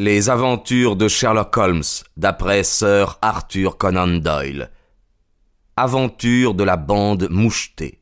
Les aventures de Sherlock Holmes, d'après Sir Arthur Conan Doyle. Aventure de la bande mouchetée.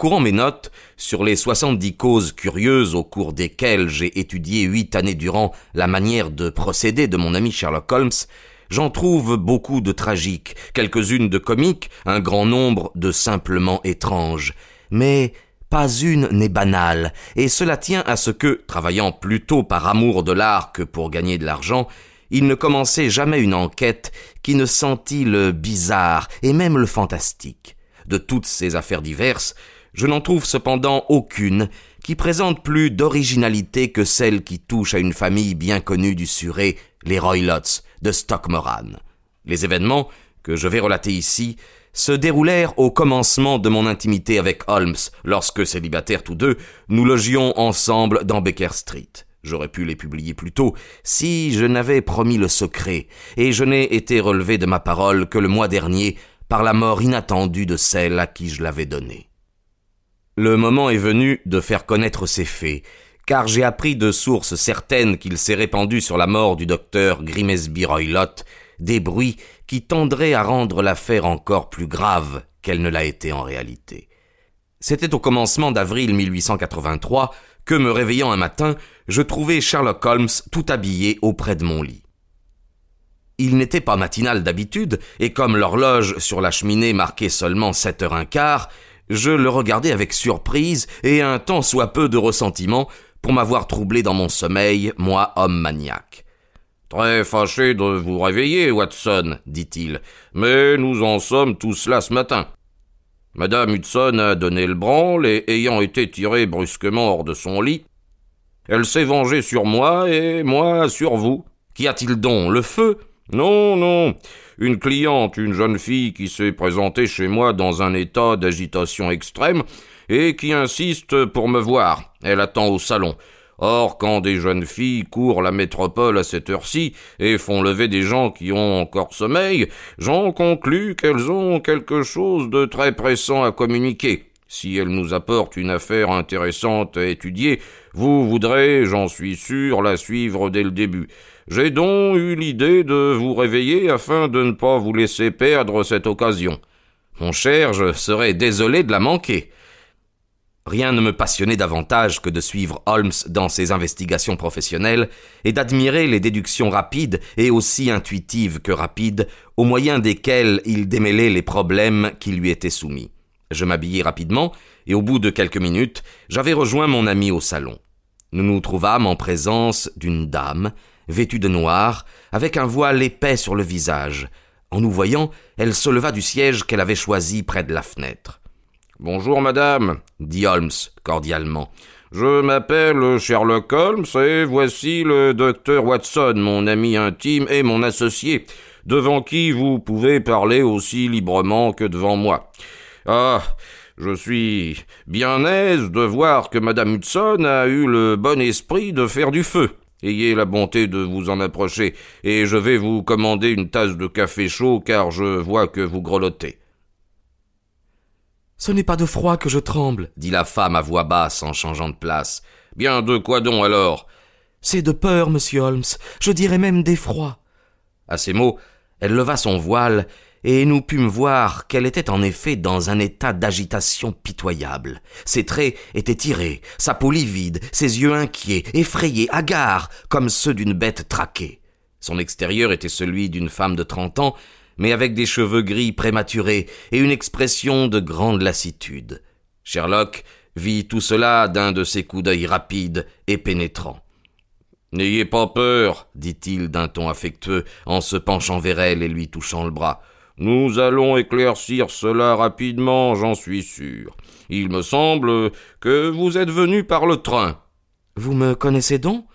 Parcourant mes notes sur les soixante-dix causes curieuses au cours desquelles j'ai étudié huit années durant la manière de procéder de mon ami Sherlock Holmes, j'en trouve beaucoup de tragiques, quelques-unes de comiques, un grand nombre de simplement étranges. Mais pas une n'est banale, et cela tient à ce que, travaillant plutôt par amour de l'art que pour gagner de l'argent, il ne commençait jamais une enquête qui ne sentit le bizarre et même le fantastique de toutes ces affaires diverses, je n'en trouve cependant aucune qui présente plus d'originalité que celle qui touche à une famille bien connue du Surrey, les Roylotts de Stockmoran. Les événements, que je vais relater ici, se déroulèrent au commencement de mon intimité avec Holmes, lorsque, célibataires tous deux, nous logions ensemble dans Baker Street. J'aurais pu les publier plus tôt si je n'avais promis le secret, et je n'ai été relevé de ma parole que le mois dernier par la mort inattendue de celle à qui je l'avais donnée. Le moment est venu de faire connaître ces faits, car j'ai appris de sources certaines qu'il s'est répandu sur la mort du docteur Grimesby Roylott des bruits qui tendraient à rendre l'affaire encore plus grave qu'elle ne l'a été en réalité. C'était au commencement d'avril 1883 que, me réveillant un matin, je trouvai Sherlock Holmes tout habillé auprès de mon lit. Il n'était pas matinal d'habitude, et comme l'horloge sur la cheminée marquait seulement sept heures un quart, je le regardai avec surprise et un tant soit peu de ressentiment pour m'avoir troublé dans mon sommeil, moi, homme maniaque. Très fâché de vous réveiller, Watson, dit-il, mais nous en sommes tous là ce matin. Madame Hudson a donné le branle et ayant été tirée brusquement hors de son lit, elle s'est vengée sur moi et moi sur vous. Qu'y a-t-il donc? Le feu? Non, non. Une cliente, une jeune fille qui s'est présentée chez moi dans un état d'agitation extrême et qui insiste pour me voir. Elle attend au salon. Or, quand des jeunes filles courent la métropole à cette heure-ci et font lever des gens qui ont encore sommeil, j'en conclus qu'elles ont quelque chose de très pressant à communiquer. Si elles nous apportent une affaire intéressante à étudier, vous voudrez, j'en suis sûr, la suivre dès le début. J'ai donc eu l'idée de vous réveiller afin de ne pas vous laisser perdre cette occasion. Mon cher, je serais désolé de la manquer. Rien ne me passionnait davantage que de suivre Holmes dans ses investigations professionnelles et d'admirer les déductions rapides et aussi intuitives que rapides au moyen desquelles il démêlait les problèmes qui lui étaient soumis. Je m'habillai rapidement et au bout de quelques minutes, j'avais rejoint mon ami au salon. Nous nous trouvâmes en présence d'une dame vêtue de noir, avec un voile épais sur le visage. En nous voyant, elle se leva du siège qu'elle avait choisi près de la fenêtre. Bonjour, madame, dit Holmes cordialement. Je m'appelle Sherlock Holmes et voici le docteur Watson, mon ami intime et mon associé, devant qui vous pouvez parler aussi librement que devant moi. Ah, je suis bien aise de voir que madame Hudson a eu le bon esprit de faire du feu. Ayez la bonté de vous en approcher, et je vais vous commander une tasse de café chaud, car je vois que vous grelottez. Ce n'est pas de froid que je tremble, dit la femme à voix basse en changeant de place. Bien de quoi donc alors? C'est de peur, monsieur Holmes, je dirais même d'effroi. À ces mots, elle leva son voile et nous pûmes voir qu'elle était en effet dans un état d'agitation pitoyable. Ses traits étaient tirés, sa peau livide, ses yeux inquiets, effrayés, hagards, comme ceux d'une bête traquée. Son extérieur était celui d'une femme de trente ans, mais avec des cheveux gris prématurés et une expression de grande lassitude. Sherlock vit tout cela d'un de ses coups d'œil rapides et pénétrants. N'ayez pas peur, dit-il d'un ton affectueux en se penchant vers elle et lui touchant le bras. Nous allons éclaircir cela rapidement, j'en suis sûr. Il me semble que vous êtes venu par le train. Vous me connaissez donc?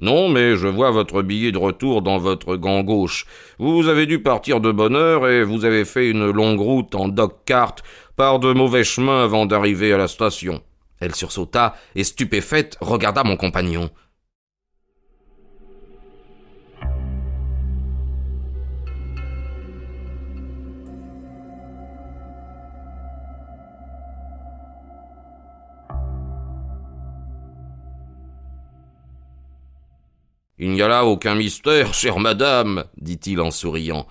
Non, mais je vois votre billet de retour dans votre gant gauche. Vous avez dû partir de bonne heure et vous avez fait une longue route en dog-cart par de mauvais chemins avant d'arriver à la station. Elle sursauta et, stupéfaite, regarda mon compagnon. Il n'y a là aucun mystère, chère madame, dit-il en souriant.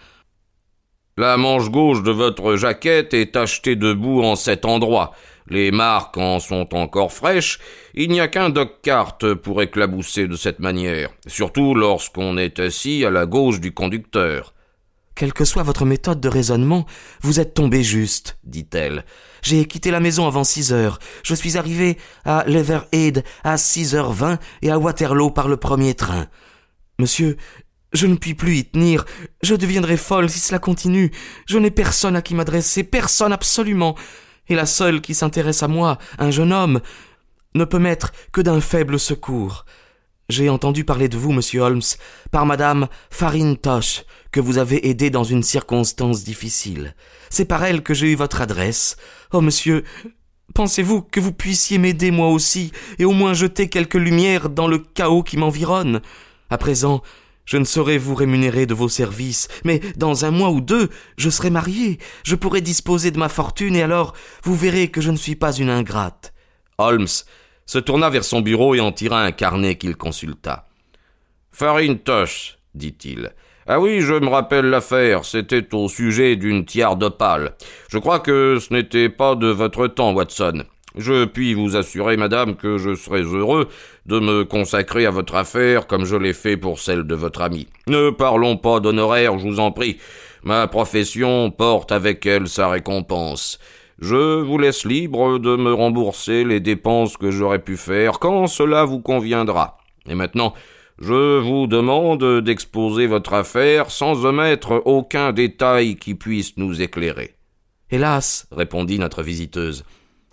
La manche gauche de votre jaquette est tachetée de boue en cet endroit. Les marques en sont encore fraîches. Il n'y a qu'un dock-cart pour éclabousser de cette manière, surtout lorsqu'on est assis à la gauche du conducteur. Quelle que soit votre méthode de raisonnement, vous êtes tombé juste, dit-elle. J'ai quitté la maison avant six heures. Je suis arrivé à Leatherhead à six heures vingt et à Waterloo par le premier train. Monsieur, je ne puis plus y tenir. Je deviendrai folle si cela continue. Je n'ai personne à qui m'adresser, personne absolument. Et la seule qui s'intéresse à moi, un jeune homme, ne peut m'être que d'un faible secours. J'ai entendu parler de vous, monsieur Holmes, par madame Farintosh, que vous avez aidé dans une circonstance difficile. C'est par elle que j'ai eu votre adresse. Oh, monsieur, pensez-vous que vous puissiez m'aider moi aussi, et au moins jeter quelque lumière dans le chaos qui m'environne? À présent, je ne saurais vous rémunérer de vos services, mais dans un mois ou deux, je serai marié, je pourrai disposer de ma fortune, et alors vous verrez que je ne suis pas une ingrate. Holmes se tourna vers son bureau et en tira un carnet qu'il consulta. Farintosh, dit-il. Ah oui, je me rappelle l'affaire, c'était au sujet d'une tiare d'opale. Je crois que ce n'était pas de votre temps, Watson. Je puis vous assurer, madame, que je serais heureux de me consacrer à votre affaire comme je l'ai fait pour celle de votre ami. Ne parlons pas d'honoraires, je vous en prie. Ma profession porte avec elle sa récompense. Je vous laisse libre de me rembourser les dépenses que j'aurais pu faire quand cela vous conviendra. Et maintenant, je vous demande d'exposer votre affaire sans omettre aucun détail qui puisse nous éclairer. Hélas, répondit notre visiteuse,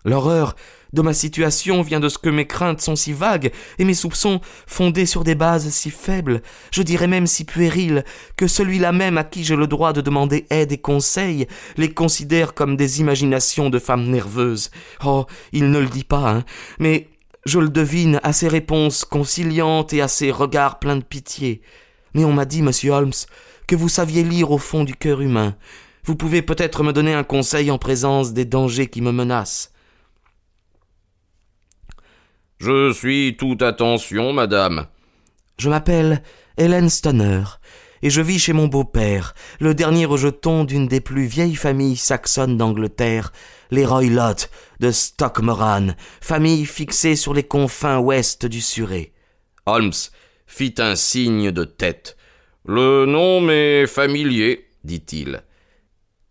l'horreur de ma situation vient de ce que mes craintes sont si vagues et mes soupçons fondés sur des bases si faibles, je dirais même si puériles, que celui-là même à qui j'ai le droit de demander aide et conseil les considère comme des imaginations de femmes nerveuses. Oh, il ne le dit pas, hein, mais je le devine à ses réponses conciliantes et à ses regards pleins de pitié. Mais on m'a dit, monsieur Holmes, que vous saviez lire au fond du cœur humain. Vous pouvez peut-être me donner un conseil en présence des dangers qui me menacent. Je suis toute attention, madame. Je m'appelle Hélène Stoner, et je vis chez mon beau-père, le dernier rejeton d'une des plus vieilles familles saxonnes d'Angleterre, les Roylott de Stockmoran, famille fixée sur les confins ouest du Surrey. Holmes fit un signe de tête. Le nom m'est familier, dit-il.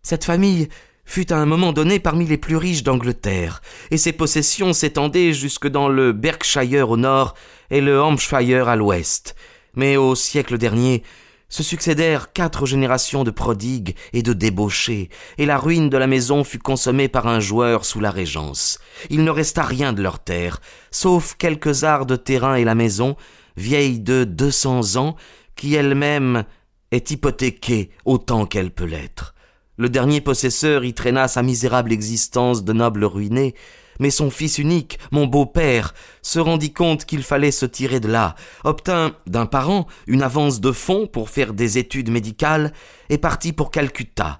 Cette famille fut à un moment donné parmi les plus riches d'Angleterre, et ses possessions s'étendaient jusque dans le Berkshire au nord et le Hampshire à l'ouest. Mais au siècle dernier, se succédèrent quatre générations de prodigues et de débauchés, et la ruine de la maison fut consommée par un joueur sous la régence. Il ne resta rien de leur terre, sauf quelques arts de terrain et la maison, vieille de deux cents ans, qui elle-même est hypothéquée autant qu'elle peut l'être. Le dernier possesseur y traîna sa misérable existence de noble ruiné, mais son fils unique, mon beau-père, se rendit compte qu'il fallait se tirer de là, obtint d'un parent une avance de fonds pour faire des études médicales et partit pour Calcutta,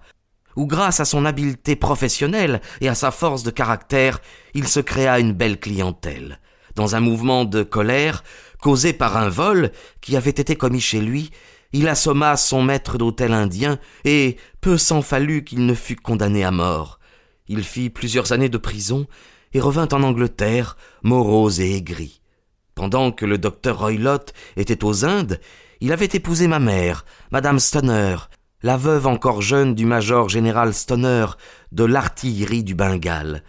où grâce à son habileté professionnelle et à sa force de caractère, il se créa une belle clientèle. Dans un mouvement de colère, causé par un vol qui avait été commis chez lui, il assomma son maître d'hôtel indien, et peu s'en fallut qu'il ne fût condamné à mort. Il fit plusieurs années de prison, et revint en Angleterre, morose et aigri. Pendant que le docteur Roylott était aux Indes, il avait épousé ma mère, madame Stoner, la veuve encore jeune du major général Stoner de l'artillerie du Bengale.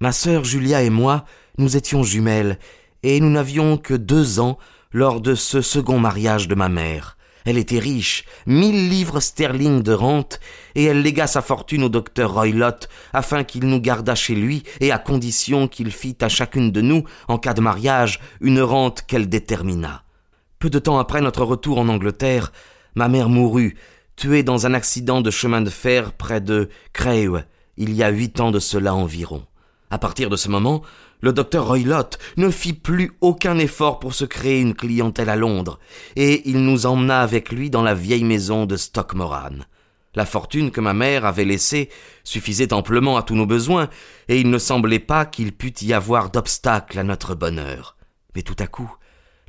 Ma sœur Julia et moi, nous étions jumelles, et nous n'avions que deux ans lors de ce second mariage de ma mère. Elle était riche, mille livres sterling de rente, et elle légua sa fortune au docteur Roylott afin qu'il nous gardât chez lui et à condition qu'il fît à chacune de nous, en cas de mariage, une rente qu'elle détermina. Peu de temps après notre retour en Angleterre, ma mère mourut, tuée dans un accident de chemin de fer près de Crewe, il y a huit ans de cela environ. À partir de ce moment, le docteur Roylott ne fit plus aucun effort pour se créer une clientèle à Londres, et il nous emmena avec lui dans la vieille maison de Stockmoran. La fortune que ma mère avait laissée suffisait amplement à tous nos besoins, et il ne semblait pas qu'il pût y avoir d'obstacle à notre bonheur. Mais tout à coup,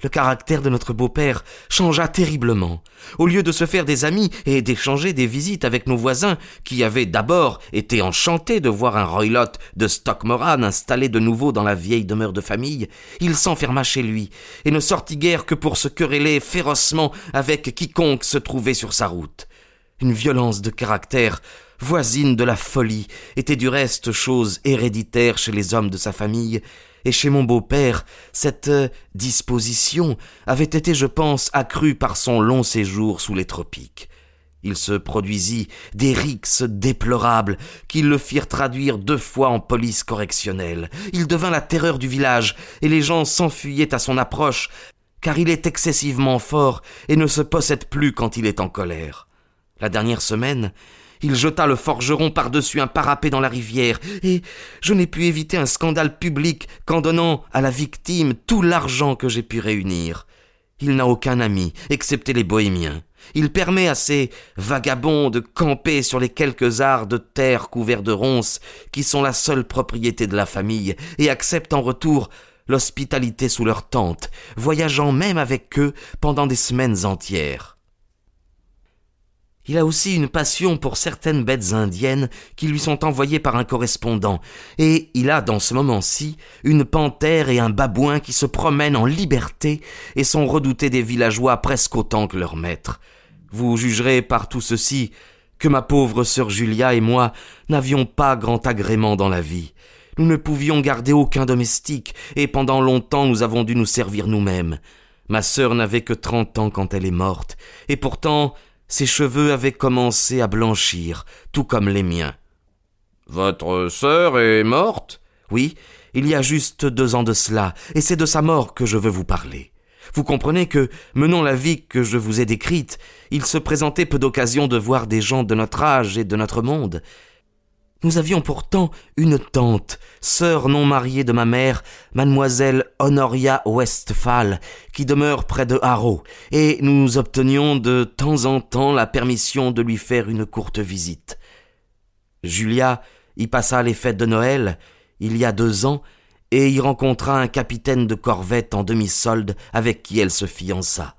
le caractère de notre beau-père changea terriblement. Au lieu de se faire des amis et d'échanger des visites avec nos voisins, qui avaient d'abord été enchantés de voir un Roylott de Stockmoran installé de nouveau dans la vieille demeure de famille, il s'enferma chez lui et ne sortit guère que pour se quereller férocement avec quiconque se trouvait sur sa route. Une violence de caractère voisine de la folie était du reste chose héréditaire chez les hommes de sa famille, et chez mon beau-père, cette euh, disposition avait été, je pense, accrue par son long séjour sous les tropiques. Il se produisit des rixes déplorables qui le firent traduire deux fois en police correctionnelle. Il devint la terreur du village, et les gens s'enfuyaient à son approche, car il est excessivement fort et ne se possède plus quand il est en colère. La dernière semaine, il jeta le forgeron par-dessus un parapet dans la rivière, et je n'ai pu éviter un scandale public qu'en donnant à la victime tout l'argent que j'ai pu réunir. Il n'a aucun ami, excepté les bohémiens. Il permet à ces vagabonds de camper sur les quelques arts de terre couverts de ronces qui sont la seule propriété de la famille, et accepte en retour l'hospitalité sous leur tente, voyageant même avec eux pendant des semaines entières. Il a aussi une passion pour certaines bêtes indiennes qui lui sont envoyées par un correspondant, et il a dans ce moment-ci une panthère et un babouin qui se promènent en liberté et sont redoutés des villageois presque autant que leurs maîtres. Vous jugerez par tout ceci que ma pauvre sœur Julia et moi n'avions pas grand agrément dans la vie. Nous ne pouvions garder aucun domestique, et pendant longtemps nous avons dû nous servir nous-mêmes. Ma sœur n'avait que trente ans quand elle est morte, et pourtant ses cheveux avaient commencé à blanchir, tout comme les miens. Votre sœur est morte? Oui, il y a juste deux ans de cela, et c'est de sa mort que je veux vous parler. Vous comprenez que, menant la vie que je vous ai décrite, il se présentait peu d'occasions de voir des gens de notre âge et de notre monde, nous avions pourtant une tante, sœur non mariée de ma mère, mademoiselle Honoria Westphal, qui demeure près de Harrow, et nous obtenions de temps en temps la permission de lui faire une courte visite. Julia y passa les fêtes de Noël, il y a deux ans, et y rencontra un capitaine de corvette en demi-solde avec qui elle se fiança.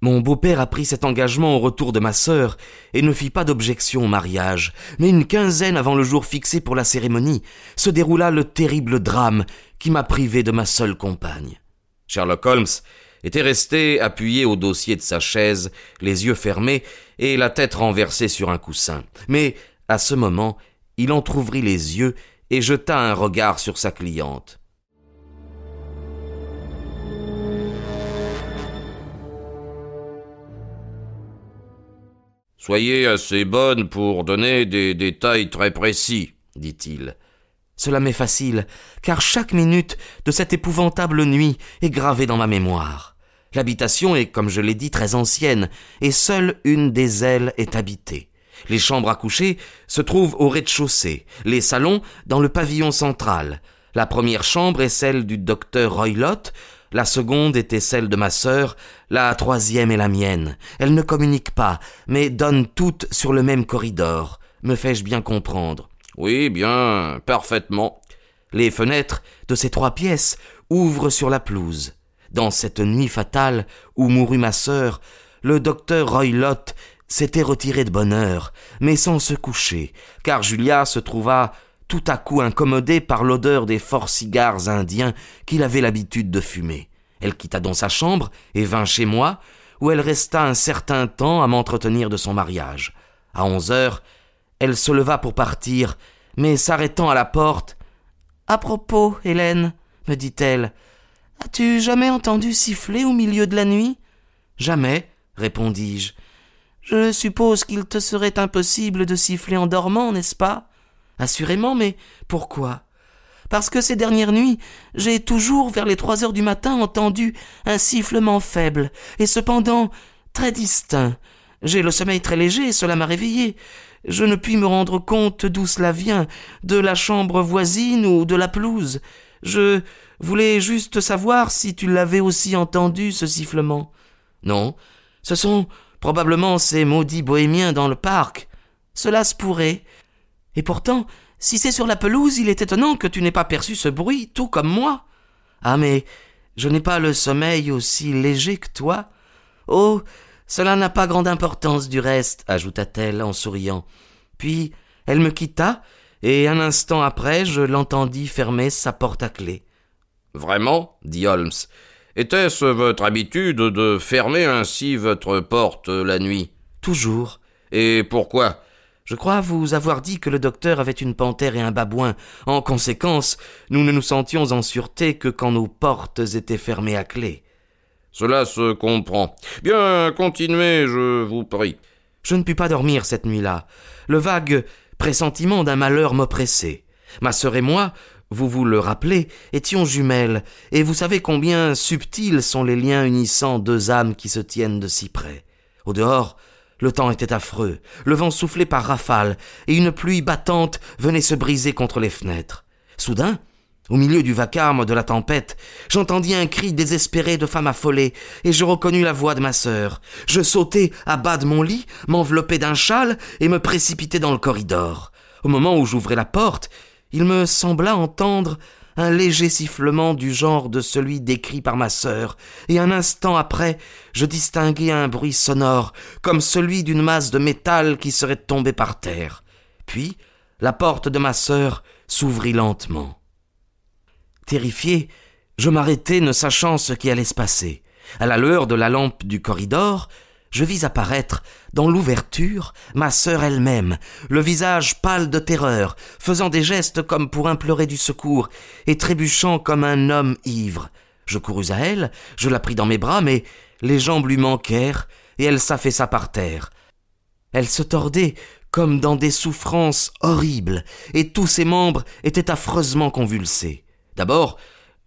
Mon beau-père a pris cet engagement au retour de ma sœur et ne fit pas d'objection au mariage, mais une quinzaine avant le jour fixé pour la cérémonie se déroula le terrible drame qui m'a privé de ma seule compagne. Sherlock Holmes était resté appuyé au dossier de sa chaise, les yeux fermés et la tête renversée sur un coussin. Mais, à ce moment, il entr'ouvrit les yeux et jeta un regard sur sa cliente. Soyez assez bonne pour donner des détails très précis, dit-il. Cela m'est facile, car chaque minute de cette épouvantable nuit est gravée dans ma mémoire. L'habitation est, comme je l'ai dit, très ancienne, et seule une des ailes est habitée. Les chambres à coucher se trouvent au rez-de-chaussée, les salons dans le pavillon central. La première chambre est celle du docteur Roylott, la seconde était celle de ma sœur, la troisième est la mienne. Elles ne communiquent pas, mais donnent toutes sur le même corridor. Me fais-je bien comprendre? Oui, bien, parfaitement. Les fenêtres de ces trois pièces ouvrent sur la pelouse. Dans cette nuit fatale où mourut ma sœur, le docteur Roylott s'était retiré de bonne heure, mais sans se coucher, car Julia se trouva tout à coup incommodée par l'odeur des forts cigares indiens qu'il avait l'habitude de fumer. Elle quitta donc sa chambre et vint chez moi, où elle resta un certain temps à m'entretenir de son mariage. À onze heures, elle se leva pour partir, mais s'arrêtant à la porte. À propos, Hélène, me dit-elle, as-tu jamais entendu siffler au milieu de la nuit? Jamais, répondis-je. Je suppose qu'il te serait impossible de siffler en dormant, n'est-ce pas? Assurément, mais pourquoi? Parce que ces dernières nuits, j'ai toujours, vers les trois heures du matin, entendu un sifflement faible, et cependant très distinct. J'ai le sommeil très léger, cela m'a réveillé. Je ne puis me rendre compte d'où cela vient, de la chambre voisine ou de la pelouse. Je voulais juste savoir si tu l'avais aussi entendu, ce sifflement. Non, ce sont probablement ces maudits bohémiens dans le parc. Cela se pourrait. Et pourtant, si c'est sur la pelouse, il est étonnant que tu n'aies pas perçu ce bruit, tout comme moi. Ah, mais je n'ai pas le sommeil aussi léger que toi. Oh, cela n'a pas grande importance du reste, ajouta-t-elle en souriant. Puis elle me quitta, et un instant après je l'entendis fermer sa porte à clé. Vraiment dit Holmes. Était-ce votre habitude de fermer ainsi votre porte la nuit? Toujours. Et pourquoi? Je crois vous avoir dit que le docteur avait une panthère et un babouin. En conséquence, nous ne nous sentions en sûreté que quand nos portes étaient fermées à clé. Cela se comprend. Bien, continuez, je vous prie. Je ne pus pas dormir cette nuit-là. Le vague pressentiment d'un malheur m'oppressait. Ma sœur et moi, vous vous le rappelez, étions jumelles, et vous savez combien subtils sont les liens unissant deux âmes qui se tiennent de si près. Au dehors, le temps était affreux, le vent soufflait par rafales, et une pluie battante venait se briser contre les fenêtres. Soudain, au milieu du vacarme de la tempête, j'entendis un cri désespéré de femme affolée, et je reconnus la voix de ma sœur. Je sautai à bas de mon lit, m'enveloppai d'un châle, et me précipitai dans le corridor. Au moment où j'ouvrais la porte, il me sembla entendre un léger sifflement du genre de celui décrit par ma sœur, et un instant après, je distinguai un bruit sonore, comme celui d'une masse de métal qui serait tombée par terre. Puis, la porte de ma sœur s'ouvrit lentement. Terrifié, je m'arrêtai ne sachant ce qui allait se passer. À la lueur de la lampe du corridor, je vis apparaître, dans l'ouverture, ma sœur elle-même, le visage pâle de terreur, faisant des gestes comme pour implorer du secours, et trébuchant comme un homme ivre. Je courus à elle, je la pris dans mes bras, mais les jambes lui manquèrent, et elle s'affaissa par terre. Elle se tordait comme dans des souffrances horribles, et tous ses membres étaient affreusement convulsés. D'abord,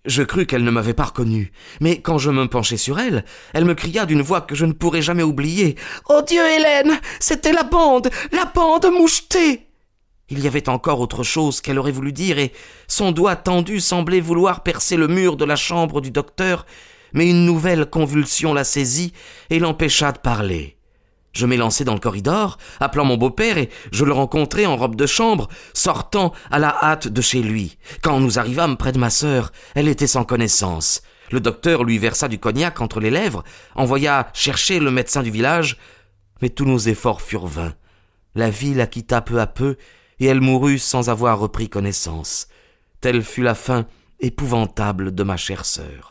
je crus qu'elle ne m'avait pas reconnu, mais quand je me penchai sur elle, elle me cria d'une voix que je ne pourrai jamais oublier. Oh Dieu, Hélène. C'était la bande. La bande mouchetée. Il y avait encore autre chose qu'elle aurait voulu dire, et son doigt tendu semblait vouloir percer le mur de la chambre du docteur, mais une nouvelle convulsion la saisit et l'empêcha de parler. Je m'élançai dans le corridor, appelant mon beau-père, et je le rencontrai en robe de chambre, sortant à la hâte de chez lui. Quand nous arrivâmes près de ma sœur, elle était sans connaissance. Le docteur lui versa du cognac entre les lèvres, envoya chercher le médecin du village, mais tous nos efforts furent vains. La vie la quitta peu à peu, et elle mourut sans avoir repris connaissance. Telle fut la fin épouvantable de ma chère sœur.